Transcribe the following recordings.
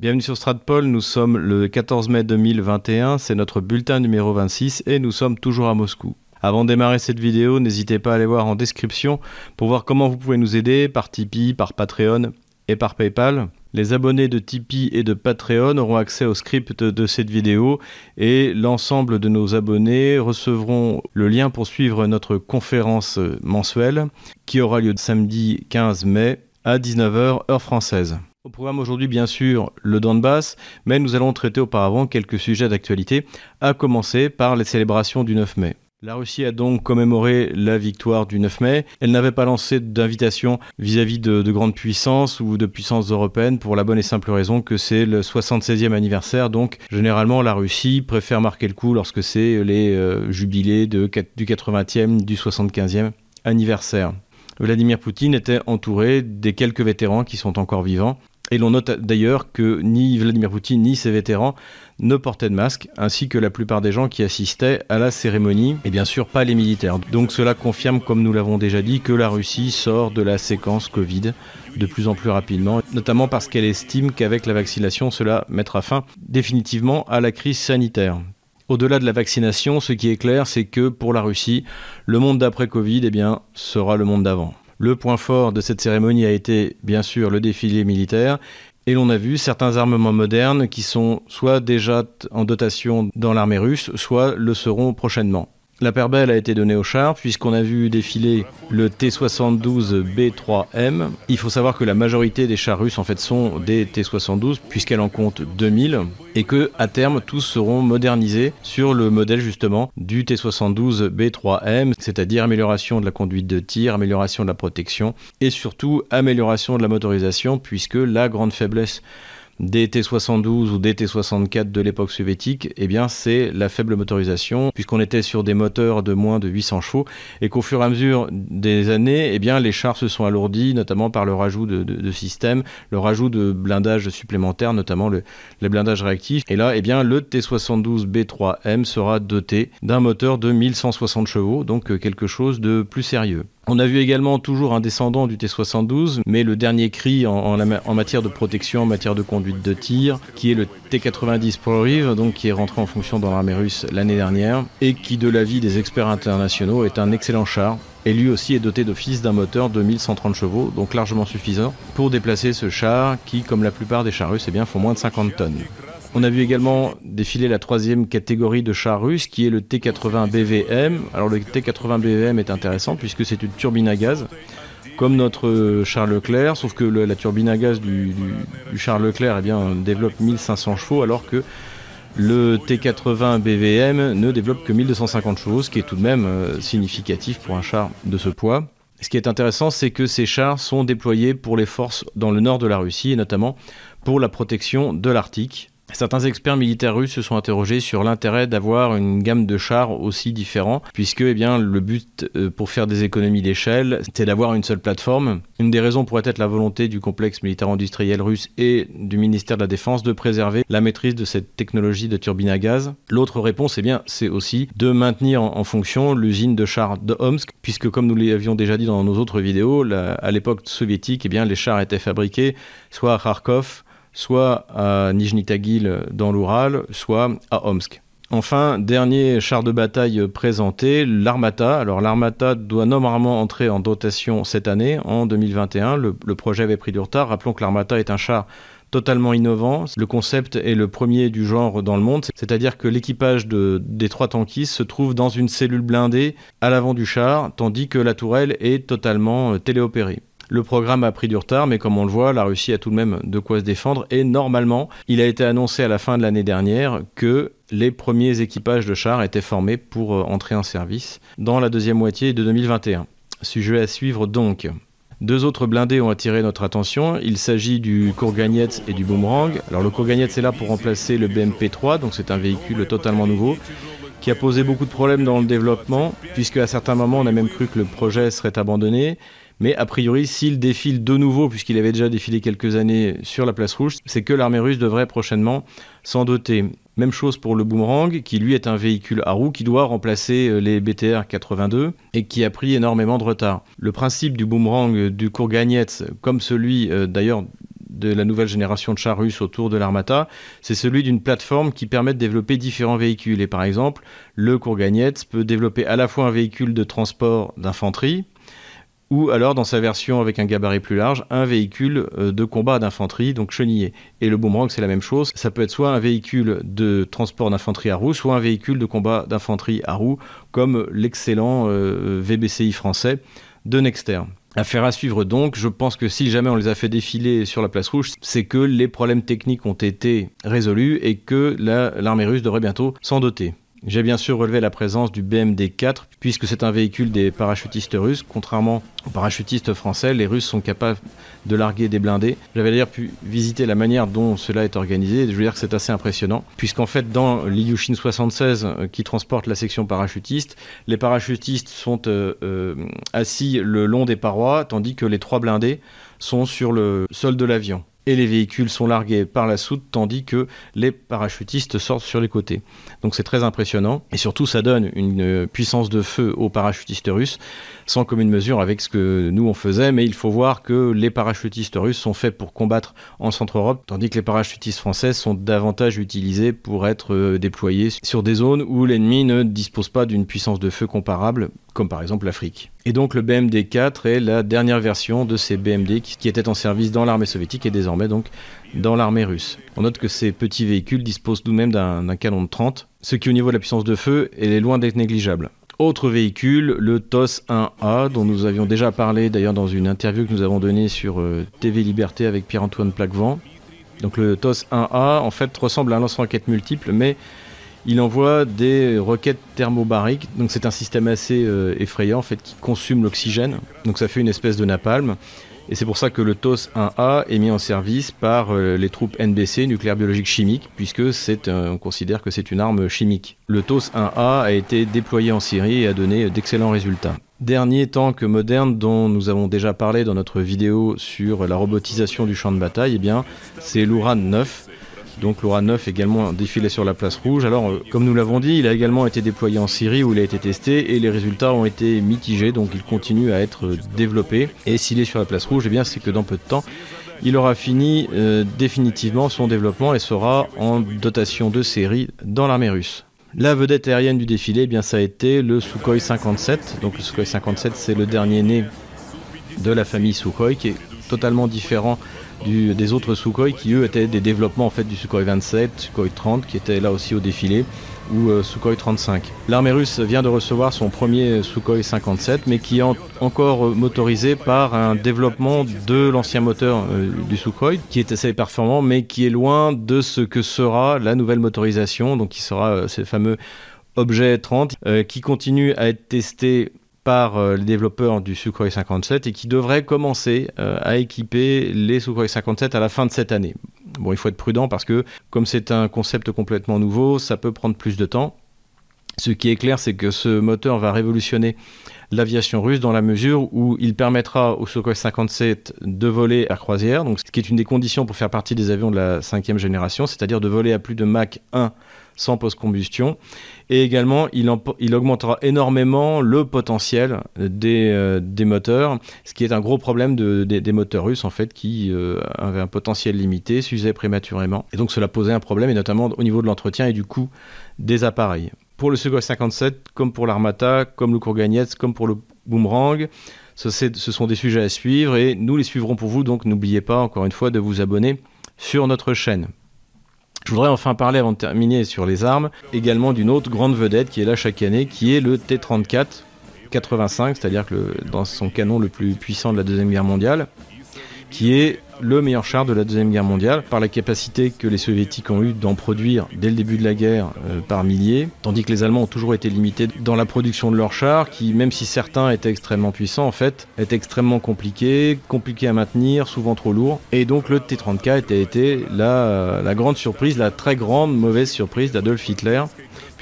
Bienvenue sur Stratpol, nous sommes le 14 mai 2021, c'est notre bulletin numéro 26 et nous sommes toujours à Moscou. Avant de démarrer cette vidéo, n'hésitez pas à aller voir en description pour voir comment vous pouvez nous aider par Tipeee, par Patreon et par PayPal. Les abonnés de Tipeee et de Patreon auront accès au script de cette vidéo et l'ensemble de nos abonnés recevront le lien pour suivre notre conférence mensuelle qui aura lieu samedi 15 mai à 19h heure française. Au programme aujourd'hui, bien sûr, le Donbass, mais nous allons traiter auparavant quelques sujets d'actualité, à commencer par les célébrations du 9 mai. La Russie a donc commémoré la victoire du 9 mai. Elle n'avait pas lancé d'invitation vis-à-vis de, grandes puissances ou de puissances européennes pour la bonne et simple raison que c'est le 76e anniversaire. Donc généralement la Russie préfère marquer le coup lorsque c'est les euh, jubilés du 80e, du 75e anniversaire. Vladimir Poutine était entouré des quelques vétérans qui sont encore vivants et l'on note d'ailleurs que ni Vladimir Poutine ni ses vétérans ne portaient de masque, ainsi que la plupart des gens qui assistaient à la cérémonie, et bien sûr pas les militaires. Donc cela confirme, comme nous l'avons déjà dit, que la Russie sort de la séquence Covid de plus en plus rapidement, notamment parce qu'elle estime qu'avec la vaccination, cela mettra fin définitivement à la crise sanitaire. Au-delà de la vaccination, ce qui est clair, c'est que pour la Russie, le monde d'après Covid eh bien, sera le monde d'avant. Le point fort de cette cérémonie a été bien sûr le défilé militaire et l'on a vu certains armements modernes qui sont soit déjà en dotation dans l'armée russe, soit le seront prochainement. La paire belle a été donnée au char puisqu'on a vu défiler le T-72B3M. Il faut savoir que la majorité des chars russes en fait sont des T-72 puisqu'elle en compte 2000 et que à terme tous seront modernisés sur le modèle justement du T-72B3M, c'est-à-dire amélioration de la conduite de tir, amélioration de la protection et surtout amélioration de la motorisation puisque la grande faiblesse des T-72 ou des T-64 de l'époque soviétique, eh bien c'est la faible motorisation, puisqu'on était sur des moteurs de moins de 800 chevaux, et qu'au fur et à mesure des années, eh bien les chars se sont alourdis, notamment par le rajout de, systèmes, le rajout de blindages supplémentaires, notamment le, les blindages réactifs. Et là, eh bien le T-72B3M sera doté d'un moteur de 1160 chevaux, donc euh, quelque chose de plus sérieux. On a vu également toujours un descendant du T-72, mais le dernier cri en, matière de protection, en matière de conduite de tir, qui est le T-90 ProRiv, donc qui est rentré en fonction dans l'armée russe l'année dernière, et qui, de l'avis des experts internationaux, est un excellent char. Et lui aussi est doté d'office d'un moteur de 1130 chevaux, donc largement suffisant pour déplacer ce char qui, comme la plupart des chars russes, eh bien, font moins de 50 tonnes. On a vu également défiler la troisième catégorie de chars russes qui est le T80 BVM. Alors le T80 BVM est intéressant puisque c'est une turbine à gaz comme notre char Leclerc, sauf que la turbine à gaz du, char Leclerc eh bien, développe 1500 chevaux alors que le T80 BVM ne développe que 1250 chevaux, ce qui est tout de même euh, significatif pour un char de ce poids. Ce qui est intéressant, c'est que ces chars sont déployés pour les forces dans le nord de la Russie et notamment pour la protection de l'Arctique. Certains experts militaires russes se sont interrogés sur l'intérêt d'avoir une gamme de chars aussi différents, puisque eh le but euh, pour faire des économies d'échelle, c'était d'avoir une seule plateforme. Une des raisons pourrait être la volonté du complexe militaire-industriel russe et du ministère de la Défense de préserver la maîtrise de cette technologie de turbine à gaz. L'autre réponse, eh c'est aussi de maintenir en, fonction l'usine de chars de Omsk, puisque comme nous l'avions déjà dit dans nos autres vidéos, à l'époque soviétique, eh les chars étaient fabriqués soit à Kharkov, soit à Nijni Tagil dans l'Oural, soit à Omsk. Enfin, dernier char de bataille présenté, l'Armata. Alors l'Armata doit normalement entrer en dotation cette année, en 2021. Le, projet avait pris du retard. Rappelons que l'Armata est un char totalement innovant. Le concept est le premier du genre dans le monde, c'est-à-dire que l'équipage de, des trois tankistes se trouve dans une cellule blindée à l'avant du char, tandis que la tourelle est totalement téléopérée. Le programme a pris du retard, mais comme on le voit, la Russie a tout de même de quoi se défendre. Et normalement, il a été annoncé à la fin de l'année dernière que les premiers équipages de chars étaient formés pour euh, entrer en service dans la deuxième moitié de 2021. Sujet à suivre donc. Deux autres blindés ont attiré notre attention. Il s'agit du Kourganets et du Boomerang. Alors le Kourganets est là pour remplacer le BMP-3, donc c'est un véhicule totalement nouveau qui a posé beaucoup de problèmes dans le développement, puisque à certains moments on a même cru que le projet serait abandonné. Mais a priori, s'il défile de nouveau, puisqu'il avait déjà défilé quelques années sur la place rouge, c'est que l'armée russe devrait prochainement s'en doter. Même chose pour le Boomerang, qui lui est un véhicule à roues qui doit remplacer euh, les BTR 82 et qui a pris énormément de retard. Le principe du Boomerang du Kourganets, comme celui euh, d'ailleurs de la nouvelle génération de chars russes autour de l'Armata, c'est celui d'une plateforme qui permet de développer différents véhicules. Et par exemple, le Kourganets peut développer à la fois un véhicule de transport d'infanterie, ou alors dans sa version avec un gabarit plus large, un véhicule euh, de combat d'infanterie, donc chenillé. Et le boomerang, c'est la même chose. Ça peut être soit un véhicule de transport d'infanterie à roue, soit un véhicule de combat d'infanterie à roue, comme l'excellent euh, VBCI français de Nexter. Affaire à suivre donc, je pense que si jamais on les a fait défiler sur la place rouge, c'est que les problèmes techniques ont été résolus et que l'armée russe devrait bientôt s'en doter. J'ai bien sûr relevé la présence du BMD-4, puisque c'est un véhicule des parachutistes russes. Contrairement aux parachutistes français, les Russes sont capables de larguer des blindés. J'avais d'ailleurs pu visiter la manière dont cela est organisé, je veux dire que c'est assez impressionnant, puisqu'en fait, dans l'Ilyushin 76, euh, qui transporte la section parachutiste, les parachutistes sont euh, euh, assis le long des parois, tandis que les trois blindés sont sur le sol de l'avion et les véhicules sont largués par la soute tandis que les parachutistes sortent sur les côtés. Donc c'est très impressionnant et surtout ça donne une puissance de feu aux parachutistes russes sans commune mesure avec ce que nous on faisait mais il faut voir que les parachutistes russes sont faits pour combattre en Centre-Europe tandis que les parachutistes français sont davantage utilisés pour être euh, déployés sur des zones où l'ennemi ne dispose pas d'une puissance de feu comparable comme par exemple l'Afrique. Et donc le BMD-4 est la dernière version de ces BMD qui, étaient en service dans l'armée soviétique et désormais donc dans l'armée russe. On note que ces petits véhicules disposent tout de même d'un canon de 30, ce qui au niveau de la puissance de feu est loin d'être négligeable. Autre véhicule, le TOS 1A, dont nous avions déjà parlé d'ailleurs dans une interview que nous avons donnée sur euh, TV Liberté avec Pierre-Antoine Plaquevent. Donc le TOS 1A en fait ressemble à un lance-roquette multiple, mais il envoie des roquettes thermobariques, donc c'est un système assez euh, effrayant en fait qui consume l'oxygène, donc ça fait une espèce de napalm. Et c'est pour ça que le TOS 1A est mis en service par euh, les troupes NBC, nucléaire biologique chimique, puisque c'est, on considère que c'est une arme chimique. Le TOS 1A a été déployé en Syrie et a donné d'excellents résultats. Dernier tank moderne dont nous avons déjà parlé dans notre vidéo sur la robotisation du champ de bataille, eh bien, c'est l'Uran 9 donc l'Ora 9 également défilé sur la place rouge. Alors, euh, comme nous l'avons dit, il a également été déployé en Syrie où il a été testé et les résultats ont été mitigés, donc il continue à être euh, développé. Et s'il est sur la place rouge, eh bien c'est que dans peu de temps, il aura fini euh, définitivement son développement et sera en dotation de série dans l'armée russe. La vedette aérienne du défilé, eh bien ça a été le Sukhoi 57. Donc le Sukhoi 57, c'est le dernier né de la famille Sukhoi qui est totalement différent des autres Sukhoi qui eux étaient des développements en fait du Sukhoi 27, Sukhoi 30 qui était là aussi au défilé ou euh, Sukhoi 35. L'armée russe vient de recevoir son premier Sukhoi 57 mais qui est encore euh, motorisé par un développement de l'ancien moteur euh, du Sukhoi qui est assez performant mais qui est loin de ce que sera la nouvelle motorisation donc qui sera ce fameux objet 30 qui continue à être testé par euh, les développeurs du Sukhoi 57 et qui devrait commencer euh, à équiper les Sukhoi 57 à la fin de cette année. Bon, il faut être prudent parce que comme c'est un concept complètement nouveau, ça peut prendre plus de temps. Ce qui est clair, c'est que ce moteur va révolutionner l'aviation russe dans la mesure où il permettra au Sukhoi 57 de voler à croisière, donc ce qui est une des conditions pour faire partie des avions de la cinquième génération, c'est-à-dire de voler à plus de Mach 1 sans post-combustion. Et également, il, augmentera énormément le potentiel des, euh, des, moteurs, ce qui est un gros problème de, des moteurs russes, en fait, qui euh, avaient un potentiel limité, s'usaient prématurément. Et donc, cela posait un problème, et notamment au niveau de l'entretien et du coût des appareils. Pour le Sukhoi 57, comme pour l'Armata, comme le Kourganets, comme pour le Boomerang, ce sont des sujets à suivre et nous les suivrons pour vous, donc n'oubliez pas encore une fois de vous abonner sur notre chaîne. Je voudrais enfin parler avant de terminer sur les armes, également d'une autre grande vedette qui est là chaque année, qui est le T-34 85, c'est-à-dire que dans son canon le plus puissant de la Deuxième Guerre mondiale, qui est le meilleur char de la Deuxième Guerre mondiale par la capacité que les soviétiques ont eu d'en produire dès le début de la guerre euh, par milliers, tandis que les Allemands ont toujours été limités dans la production de leurs chars, qui même si certains étaient extrêmement puissants, en fait, étaient extrêmement compliqués, compliqués à maintenir, souvent trop lourds. Et donc le T-34 a été la grande surprise, la très grande mauvaise surprise d'Adolf Hitler,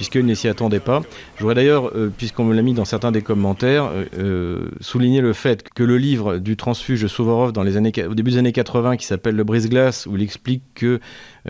puisqu'il ne s'y attendait pas. Je voudrais d'ailleurs, puisqu'on me l'a mis dans certains des commentaires, souligner le fait que le livre du transfuge Souvorov dans les années, au début des années 80, qui s'appelle Le brise-glace, où il explique que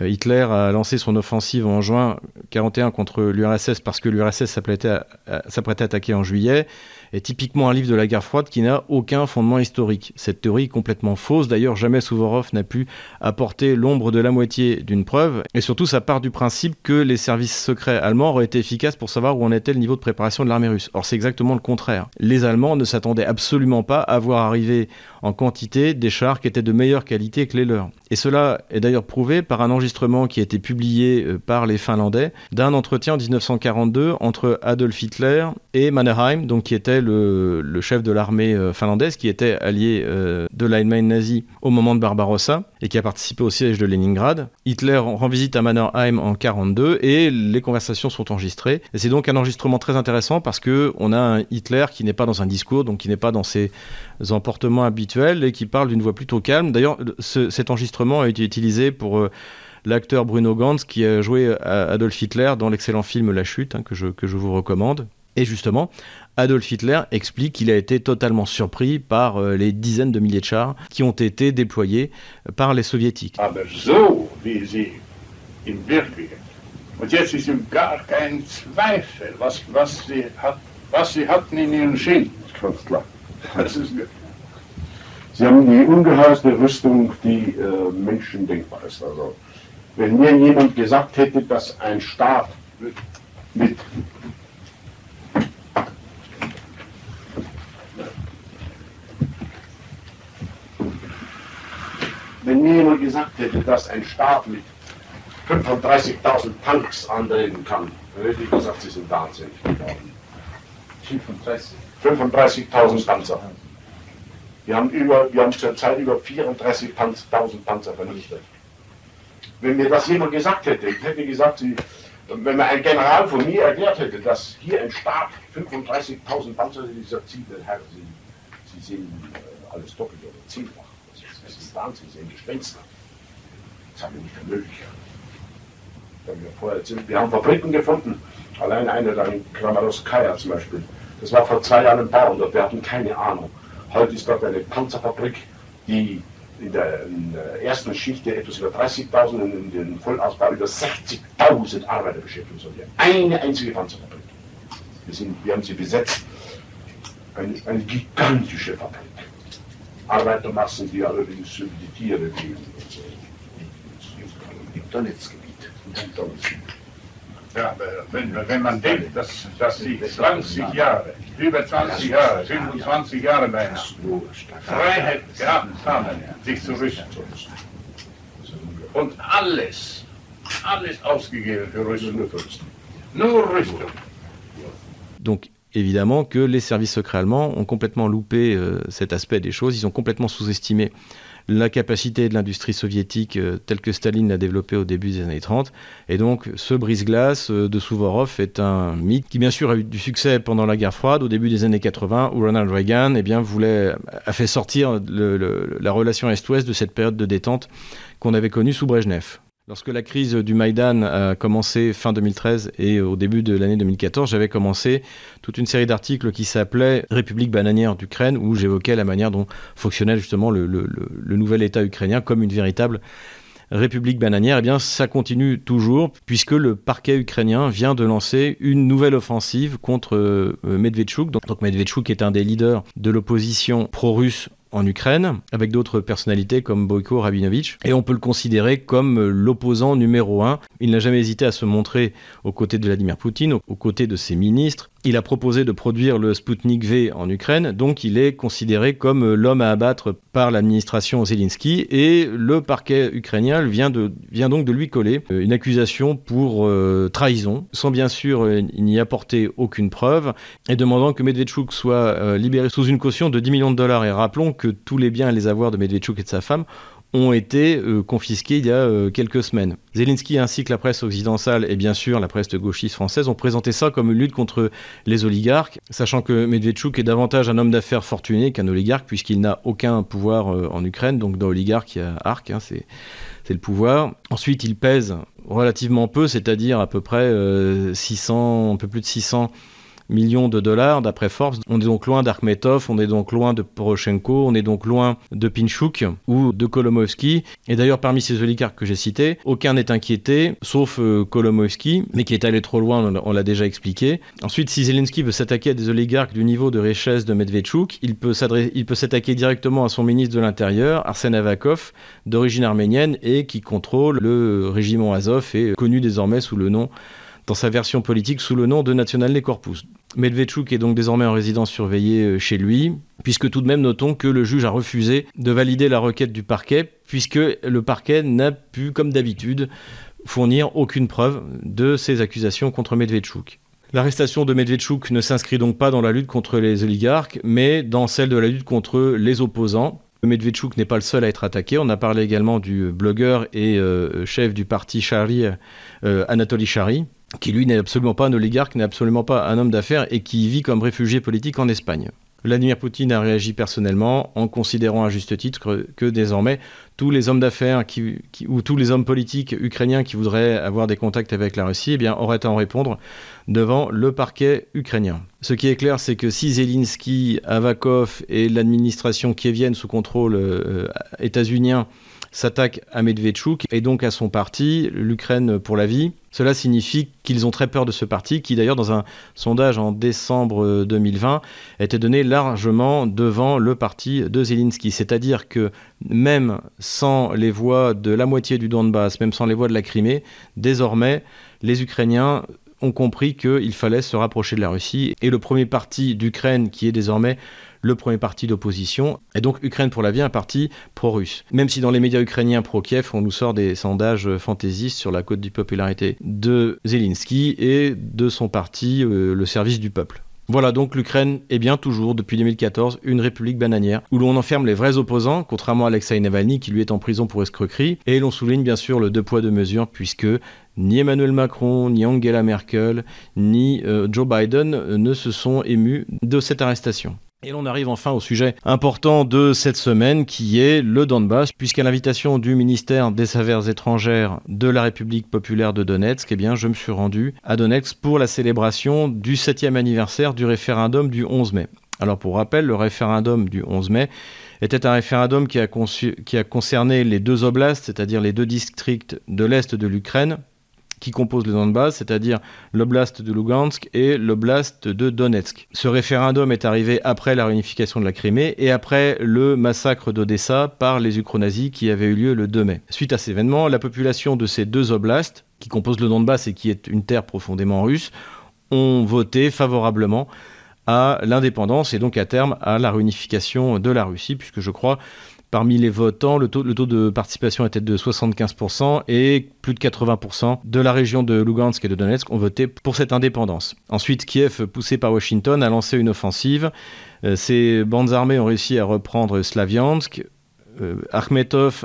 Hitler a lancé son offensive en juin 41 contre l'URSS parce que l'URSS s'apprêtait à, à attaquer en juillet, est typiquement un livre de la guerre froide qui n'a aucun fondement historique. Cette théorie est complètement fausse. D'ailleurs, jamais Souvorov n'a pu apporter l'ombre de la moitié d'une preuve. Et surtout, ça part du principe que les services secrets allemands auraient été efficaces pour savoir où en était le niveau de préparation de l'armée russe. Or, c'est exactement le contraire. Les Allemands ne s'attendaient absolument pas à voir arriver en quantité des chars qui étaient de meilleure qualité que les leurs. Et cela est d'ailleurs prouvé par un qui a été publié euh, par les Finlandais d'un entretien en 1942 entre Adolf Hitler et Mannerheim, donc qui était le, chef de l'armée euh, finlandaise, qui était allié euh, de l'Allemagne nazie au moment de Barbarossa et qui a participé au siège de Leningrad. Hitler rend visite à Mannerheim en 42 et les conversations sont enregistrées. C'est donc un enregistrement très intéressant parce que on a un Hitler qui n'est pas dans un discours, donc qui n'est pas dans ses emportements habituels et qui parle d'une voix plutôt calme. D'ailleurs, cet enregistrement a été utilisé pour euh, l'acteur Bruno Gantz qui a joué euh, Adolf Hitler dans l'excellent film La Chute, hein, que, je, que je vous recommande. Et justement, Adolf Hitler explique qu'il a été totalement surpris par euh, les dizaines de milliers de chars qui ont été déployés par les soviétiques. Aber so wie sie in Wirklichkeit. Und jetzt ist ihm gar kein Zweifel, was, was, sie, hat, was sie hatten in ihren Schienen. Ganz klar. Das ist, Sie haben die ungeheuerste Rüstung, die äh, Menschen denkbar ist. Also, wenn mir jemand gesagt hätte, dass ein Staat mit hätte, dass ein Staat mit 35.000 Tanks antreten kann, dann hätte ich gesagt, sie sind wahnsinnig geworden. 35.000 Panzer. Wir haben, über, wir haben zurzeit über 34.000 Panzer vernichtet. Wenn mir das jemand gesagt hätte, ich hätte gesagt, Sie, wenn mir ein General von mir erklärt hätte, dass hier ein Staat 35.000 Panzer, ich gesagt, Sie, Herr, Sie, Sie sehen äh, alles doppelt oder zehnfach. Das ist, das ist Wahnsinn, Sie sind Gespenster. Das haben wir nicht für möglich. Wir, vorher, wir haben Fabriken gefunden, allein eine da in Kramaroskaya zum Beispiel. Das war vor zwei Jahren ein Bau und wir hatten keine Ahnung. Heute ist dort eine Panzerfabrik, die in der, in der ersten Schicht etwas über 30.000 und in den Vollausbau über 60.000 Arbeiter beschäftigen soll. Eine einzige Panzerfabrik. Wir, sind, wir haben sie besetzt. Eine, eine gigantische Fabrik. Arbeitermassen, die allerdings über die Tiere leben. Im Donetsk-Gebiet. Donetsk ja, aber wenn, wenn man denkt, dass, dass sie 20 Jahre, über 20 Jahre, 25 Jahre beinahe Freiheit gehabt haben, sich zu rüsten. Und alles, alles ausgegeben für Rüstung. Nur Rüstung. Donc évidemment que les services secrets allemands ont complètement loupé euh, cet aspect des choses, ils ont complètement sous-estimé la capacité de l'industrie soviétique euh, telle que Staline l'a développée au début des années 30. Et donc ce brise-glace euh, de Souvorov est un mythe qui bien sûr a eu du succès pendant la guerre froide au début des années 80 où Ronald Reagan eh bien, voulait, a fait sortir la relation Est-Ouest de cette période de détente qu'on avait connue sous Brejnev. Lorsque la crise du Maïdan a commencé fin 2013 et au début de l'année 2014, j'avais commencé toute une série d'articles qui s'appelait République bananière d'Ukraine, où j'évoquais la manière dont fonctionnait justement le, nouvel État ukrainien comme une véritable République bananière, eh bien, ça continue toujours, puisque le parquet ukrainien vient de lancer une nouvelle offensive contre euh, Medvedchuk. Donc, donc Medvedchuk est un des leaders de l'opposition pro-russe en Ukraine, avec d'autres personnalités comme Boyko Rabinovich, et on peut le considérer comme l'opposant numéro un. Il n'a jamais hésité à se montrer aux côtés de Vladimir Poutine, aux côtés de ses ministres, il a proposé de produire le Sputnik V en Ukraine, donc il est considéré comme l'homme à abattre par l'administration Zelensky et le parquet ukrainien vient, donc de lui coller euh, une accusation pour euh, trahison, sans bien sûr euh, n'y apporter aucune preuve, et demandant que Medvedchuk soit libéré sous une caution de 10 millions de dollars. Et rappelons que tous les biens et les avoirs de Medvedchuk et de sa femme ont été euh, confisqués il y a euh, quelques semaines. Zelensky ainsi que la presse occidentale et bien sûr la presse gauchiste française ont présenté ça comme une lutte contre les oligarques, sachant que Medvedchuk est davantage un homme d'affaires fortuné qu'un oligarque puisqu'il n'a aucun pouvoir euh, en Ukraine, donc dans oligarque il y a Arc, hein, c'est c'est le pouvoir. Ensuite, il pèse relativement peu, c'est-à-dire à peu près 600, un peu plus de 600 millions de dollars d'après Forbes. On est donc loin d'Arkmetov, on est donc loin de Poroshenko, on est donc loin de Pinchuk ou de Kolomoïski. Et d'ailleurs, parmi ces oligarques que j'ai cités, aucun n'est inquiété, sauf euh, Kolomoïski, mais qui est allé trop loin, on l'a déjà expliqué. Ensuite, si Zelensky veut s'attaquer à des oligarques du niveau de richesse de Medvedchuk, il peut s'attaquer directement à son ministre de l'Intérieur, Arsène Avakov, d'origine arménienne et qui contrôle le régiment Azov et connu désormais sous le nom dans sa version politique sous le nom de National Corpus. Medvedchuk est donc désormais en résidence surveillée euh, chez lui, puisque tout de même notons que le juge a refusé de valider la requête du parquet, puisque le parquet n'a pu, comme d'habitude, fournir aucune preuve de ces accusations contre Medvedchuk. L'arrestation de Medvedchuk ne s'inscrit donc pas dans la lutte contre les oligarques, mais dans celle de la lutte contre les opposants. Medvedchuk n'est pas le seul à être attaqué. On a parlé également du blogueur et euh, chef du parti Shari, euh, Anatoly Shari, qui lui n'est absolument pas un oligarque, n'est absolument pas un homme d'affaires et qui vit comme réfugié politique en Espagne. Vladimir Poutine a réagi personnellement en considérant à juste titre que, désormais tous les hommes d'affaires ou tous les hommes politiques ukrainiens qui voudraient avoir des contacts avec la Russie eh bien, auraient à en répondre devant le parquet ukrainien. Ce qui est clair, c'est que si Zelensky, Avakov et l'administration kievienne sous contrôle euh, états-unien s'attaque à Medvedchuk et donc à son parti, l'Ukraine pour la vie. Cela signifie qu'ils ont très peur de ce parti, qui d'ailleurs dans un sondage en décembre 2020 était donné largement devant le parti de Zelensky. C'est-à-dire que même sans les voix de la moitié du Donbass, même sans les voix de la Crimée, désormais les Ukrainiens ont compris qu'il fallait se rapprocher de la Russie. Et le premier parti d'Ukraine, qui est désormais le premier parti d'opposition, est donc Ukraine pour la vie, un parti pro-russe. Même si dans les médias ukrainiens pro-Kiev, on nous sort des sondages fantaisistes sur la cote de popularité de Zelensky et de son parti, euh, le service du peuple. Voilà donc l'Ukraine est bien toujours, depuis 2014, une république bananière, où l'on enferme les vrais opposants, contrairement à Alexei Navalny qui lui est en prison pour escroquerie, et l'on souligne bien sûr le deux poids deux mesures, puisque ni Emmanuel Macron, ni Angela Merkel, ni euh, Joe Biden ne se sont émus de cette arrestation. Et l'on arrive enfin au sujet important de cette semaine qui est le Donbass, puisqu'à l'invitation du ministère des Affaires étrangères de la République populaire de Donetsk, eh je me suis rendu à Donetsk pour la célébration du 7e anniversaire du référendum du 11 mai. Alors pour rappel, le référendum du 11 mai était un référendum qui a, qui a concerné les deux oblasts, c'est-à-dire les deux districts de l'Est de l'Ukraine, qui composent le Donbass, c'est-à-dire l'oblast de Lugansk et l'oblast de Donetsk. Ce référendum est arrivé après la réunification de la Crimée et après le massacre d'Odessa par les ukronazis qui avait eu lieu le 2 mai. Suite à cet événement, la population de ces deux oblasts, qui composent le Donbass et qui est une terre profondément russe, ont voté favorablement à l'indépendance et donc à terme à la réunification de la Russie, puisque je crois Parmi les votants, le taux, de participation était de 75% et plus de 80% de la région de Lugansk et de Donetsk ont voté pour cette indépendance. Ensuite, Kiev, poussé par Washington, a lancé une offensive. Euh, ces bandes armées ont réussi à reprendre Slaviansk, euh,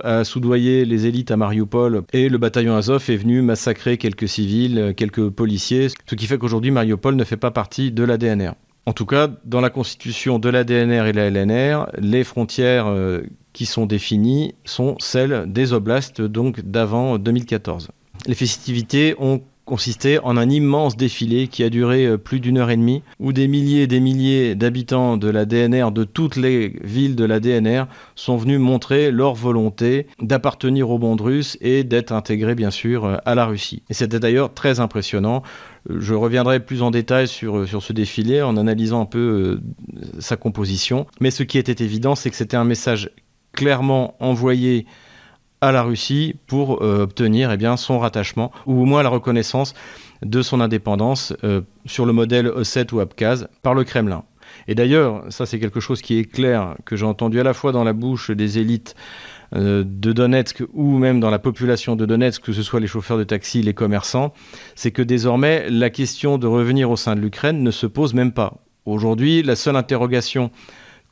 a soudoyé les élites à Mariupol et le bataillon Azov est venu massacrer quelques civils, quelques policiers, ce qui fait qu'aujourd'hui Mariupol ne fait pas partie de la DNR. En tout cas, dans la constitution de la DNR et de la LNR, les frontières euh, qui sont définies sont celles des oblasts donc d'avant 2014. Les festivités ont consisté en un immense défilé qui a duré euh, plus d'une heure et demie, où des milliers et des milliers d'habitants de la DNR, de toutes les villes de la DNR, sont venus montrer leur volonté d'appartenir au monde russe et d'être intégrés bien sûr euh, à la Russie. Et c'était d'ailleurs très impressionnant. Je reviendrai plus en détail sur, euh, sur ce défilé en analysant un peu sa composition. Mais ce qui était évident, c'est que c'était un message clairement envoyé à la Russie pour euh, obtenir eh bien, son rattachement ou au moins la reconnaissance de son indépendance euh, sur le modèle Osset ou Abkhaz par le Kremlin. Et d'ailleurs, ça c'est quelque chose qui est clair, que j'ai entendu à la fois dans la bouche des élites euh, de Donetsk ou même dans la population de Donetsk, que ce soit les chauffeurs de taxi, les commerçants, c'est que désormais la question de revenir au sein de l'Ukraine ne se pose même pas. Aujourd'hui, la seule interrogation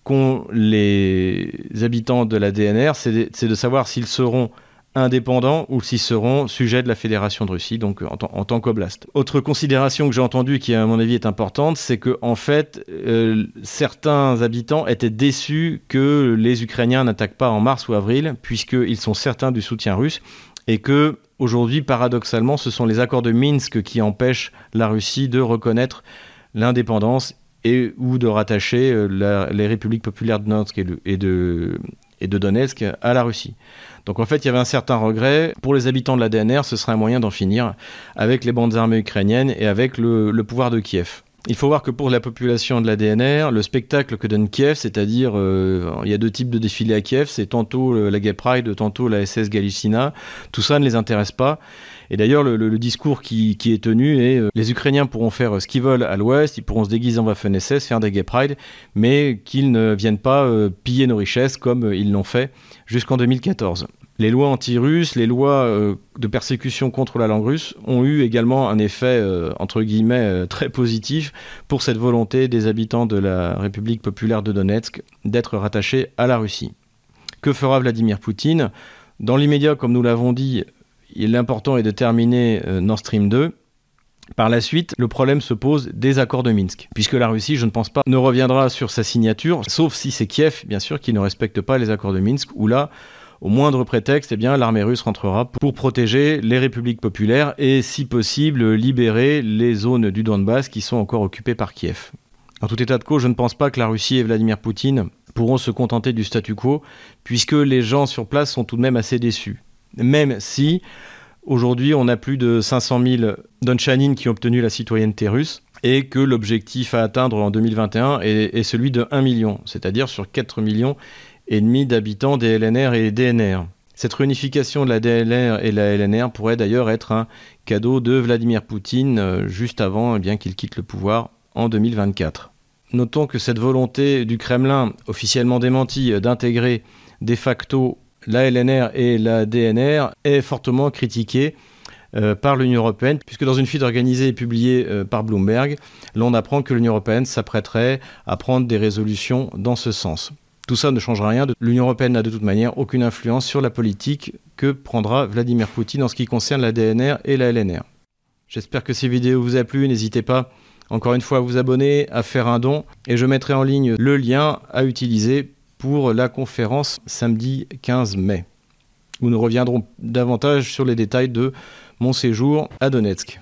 qu'ont les habitants de la DNR, c'est de, savoir s'ils seront indépendants ou s'ils seront sujets de la Fédération de Russie, donc en, tant qu'oblast. Autre considération que j'ai entendue qui, à mon avis, est importante, c'est que en fait, euh, certains habitants étaient déçus que les Ukrainiens n'attaquent pas en mars ou avril, puisqu'ils sont certains du soutien russe et que aujourd'hui, paradoxalement, ce sont les accords de Minsk qui empêchent la Russie de reconnaître l'indépendance et ou de rattacher euh, les républiques populaires de de, et de Donetsk à la Russie. Donc en fait, il y avait un certain regret. Pour les habitants de la DNR, ce serait un moyen d'en finir avec les bandes armées ukrainiennes et avec le pouvoir de Kiev. Il faut voir que pour la population de la DNR, le spectacle que donne Kiev, c'est-à-dire euh, il y a deux types de défilés à Kiev, c'est tantôt la Gay Pride, tantôt la SS Galicina, tout ça ne les intéresse pas. Et d'ailleurs, le, discours qui, est tenu est euh, les Ukrainiens pourront faire ce qu'ils veulent à l'ouest, ils pourront se déguiser en Waffen-SS, faire des Gay Pride, mais qu'ils ne viennent pas euh, piller nos richesses comme ils l'ont fait jusqu'en 2014. Les lois anti-russes, les lois euh, de persécution contre la langue russe ont eu également un effet, euh, entre guillemets, euh, très positif pour cette volonté des habitants de la République populaire de Donetsk d'être rattachés à la Russie. Que fera Vladimir Poutine? Dans l'immédiat, comme nous l'avons dit, l'important est de terminer Nord Stream 2. Par la suite, le problème se pose des accords de Minsk, puisque la Russie, je ne pense pas, ne reviendra sur sa signature, sauf si c'est Kiev, bien sûr, qui ne respecte pas les accords de Minsk, où là, au moindre prétexte, eh l'armée russe rentrera pour protéger les républiques populaires et, si possible, libérer les zones du Donbass qui sont encore occupées par Kiev. En tout état de cause, je ne pense pas que la Russie et Vladimir Poutine pourront se contenter du statu quo, puisque les gens sur place sont tout de même assez déçus. Même si, aujourd'hui, on a plus de 500 000 Donchanin qui ont obtenu la citoyenneté russe, et que l'objectif à atteindre en 2021 est, est celui de 1 million, c'est-à-dire sur 4 millions et d'habitants des LNR et DNR. Cette réunification de la DLR et la LNR pourrait d'ailleurs être un cadeau de Vladimir Poutine euh, juste avant eh qu'il quitte le pouvoir en 2024. Notons que cette volonté du Kremlin, officiellement démentie, euh, d'intégrer de facto la LNR et la DNR est fortement critiquée euh, par l'Union européenne, puisque dans une fuite organisée et publiée par Bloomberg, l'on apprend que l'Union européenne s'apprêterait à prendre des résolutions dans ce sens. Tout ça ne changera rien. L'Union européenne n'a de toute manière aucune influence sur la politique que prendra Vladimir Poutine en ce qui concerne la DNR et la LNR. J'espère que ces vidéos vous a plu. N'hésitez pas encore une fois à vous abonner, à faire un don et je mettrai en ligne le lien à utiliser pour la conférence samedi 15 mai où nous reviendrons davantage sur les détails de mon séjour à Donetsk.